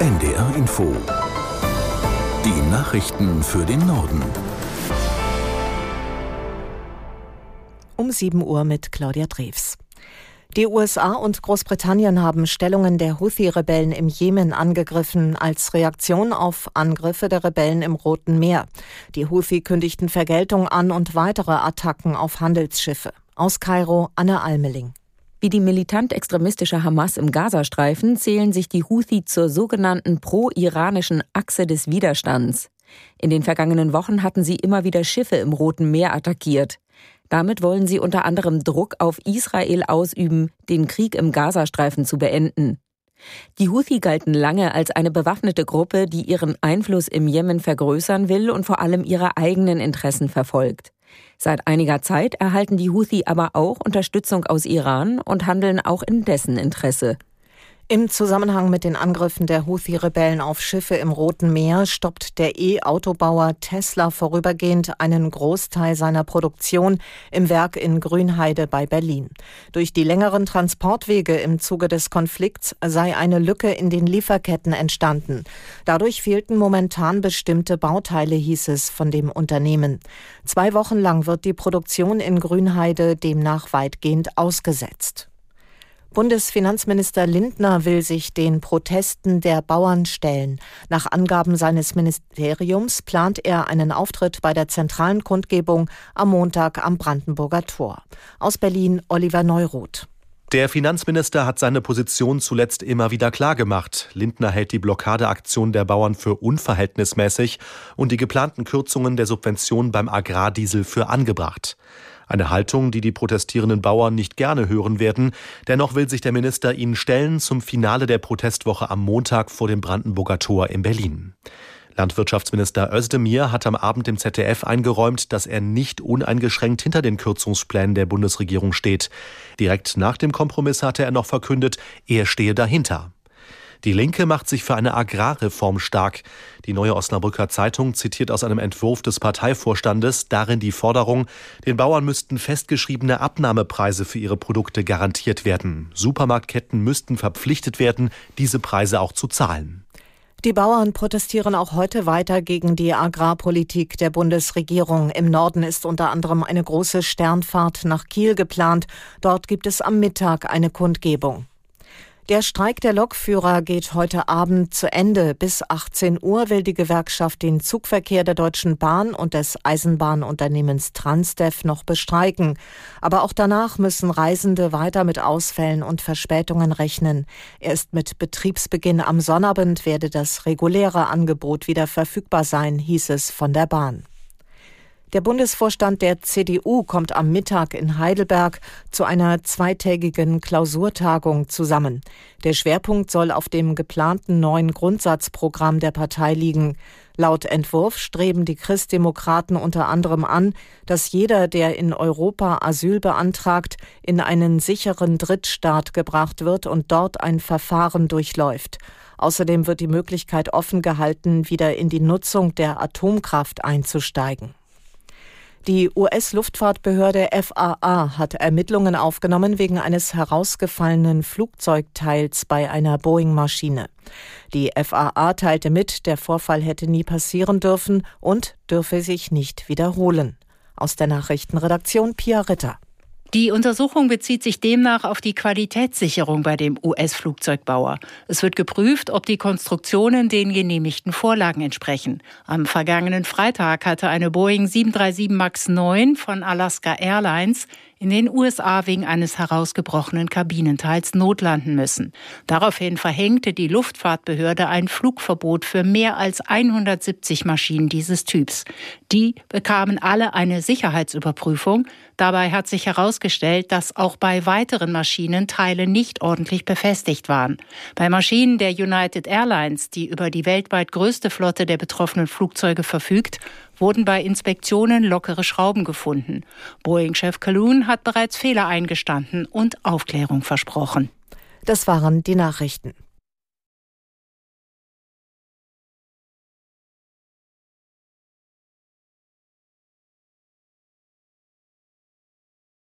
NDR Info. Die Nachrichten für den Norden. Um 7 Uhr mit Claudia Drews. Die USA und Großbritannien haben Stellungen der Houthi-Rebellen im Jemen angegriffen als Reaktion auf Angriffe der Rebellen im Roten Meer. Die Houthi kündigten Vergeltung an und weitere Attacken auf Handelsschiffe. Aus Kairo Anne Almeling. Wie die militant-extremistische Hamas im Gazastreifen zählen sich die Houthi zur sogenannten pro-iranischen Achse des Widerstands. In den vergangenen Wochen hatten sie immer wieder Schiffe im Roten Meer attackiert. Damit wollen sie unter anderem Druck auf Israel ausüben, den Krieg im Gazastreifen zu beenden. Die Houthi galten lange als eine bewaffnete Gruppe, die ihren Einfluss im Jemen vergrößern will und vor allem ihre eigenen Interessen verfolgt. Seit einiger Zeit erhalten die Houthi aber auch Unterstützung aus Iran und handeln auch in dessen Interesse. Im Zusammenhang mit den Angriffen der Houthi-Rebellen auf Schiffe im Roten Meer stoppt der E-Autobauer Tesla vorübergehend einen Großteil seiner Produktion im Werk in Grünheide bei Berlin. Durch die längeren Transportwege im Zuge des Konflikts sei eine Lücke in den Lieferketten entstanden. Dadurch fehlten momentan bestimmte Bauteile, hieß es von dem Unternehmen. Zwei Wochen lang wird die Produktion in Grünheide demnach weitgehend ausgesetzt. Bundesfinanzminister Lindner will sich den Protesten der Bauern stellen. Nach Angaben seines Ministeriums plant er einen Auftritt bei der zentralen Kundgebung am Montag am Brandenburger Tor. Aus Berlin Oliver Neuroth. Der Finanzminister hat seine Position zuletzt immer wieder klargemacht. Lindner hält die Blockadeaktion der Bauern für unverhältnismäßig und die geplanten Kürzungen der Subventionen beim Agrardiesel für angebracht. Eine Haltung, die die protestierenden Bauern nicht gerne hören werden. Dennoch will sich der Minister ihnen stellen zum Finale der Protestwoche am Montag vor dem Brandenburger Tor in Berlin. Landwirtschaftsminister Özdemir hat am Abend im ZDF eingeräumt, dass er nicht uneingeschränkt hinter den Kürzungsplänen der Bundesregierung steht. Direkt nach dem Kompromiss hatte er noch verkündet, er stehe dahinter. Die Linke macht sich für eine Agrarreform stark. Die neue Osnabrücker Zeitung zitiert aus einem Entwurf des Parteivorstandes darin die Forderung, den Bauern müssten festgeschriebene Abnahmepreise für ihre Produkte garantiert werden. Supermarktketten müssten verpflichtet werden, diese Preise auch zu zahlen. Die Bauern protestieren auch heute weiter gegen die Agrarpolitik der Bundesregierung. Im Norden ist unter anderem eine große Sternfahrt nach Kiel geplant. Dort gibt es am Mittag eine Kundgebung. Der Streik der Lokführer geht heute Abend zu Ende. Bis 18 Uhr will die Gewerkschaft den Zugverkehr der Deutschen Bahn und des Eisenbahnunternehmens Transdev noch bestreiken. Aber auch danach müssen Reisende weiter mit Ausfällen und Verspätungen rechnen. Erst mit Betriebsbeginn am Sonnabend werde das reguläre Angebot wieder verfügbar sein, hieß es von der Bahn. Der Bundesvorstand der CDU kommt am Mittag in Heidelberg zu einer zweitägigen Klausurtagung zusammen. Der Schwerpunkt soll auf dem geplanten neuen Grundsatzprogramm der Partei liegen. Laut Entwurf streben die Christdemokraten unter anderem an, dass jeder, der in Europa Asyl beantragt, in einen sicheren Drittstaat gebracht wird und dort ein Verfahren durchläuft. Außerdem wird die Möglichkeit offen gehalten, wieder in die Nutzung der Atomkraft einzusteigen. Die US-Luftfahrtbehörde FAA hat Ermittlungen aufgenommen wegen eines herausgefallenen Flugzeugteils bei einer Boeing-Maschine. Die FAA teilte mit, der Vorfall hätte nie passieren dürfen und dürfe sich nicht wiederholen. Aus der Nachrichtenredaktion Pia Ritter. Die Untersuchung bezieht sich demnach auf die Qualitätssicherung bei dem US-Flugzeugbauer. Es wird geprüft, ob die Konstruktionen den genehmigten Vorlagen entsprechen. Am vergangenen Freitag hatte eine Boeing 737 MAX 9 von Alaska Airlines in den USA wegen eines herausgebrochenen Kabinenteils notlanden müssen. Daraufhin verhängte die Luftfahrtbehörde ein Flugverbot für mehr als 170 Maschinen dieses Typs. Die bekamen alle eine Sicherheitsüberprüfung. Dabei hat sich herausgestellt, dass auch bei weiteren Maschinen Teile nicht ordentlich befestigt waren. Bei Maschinen der United Airlines, die über die weltweit größte Flotte der betroffenen Flugzeuge verfügt, wurden bei Inspektionen lockere Schrauben gefunden. Boeing-Chef Calhoun hat bereits Fehler eingestanden und Aufklärung versprochen. Das waren die Nachrichten.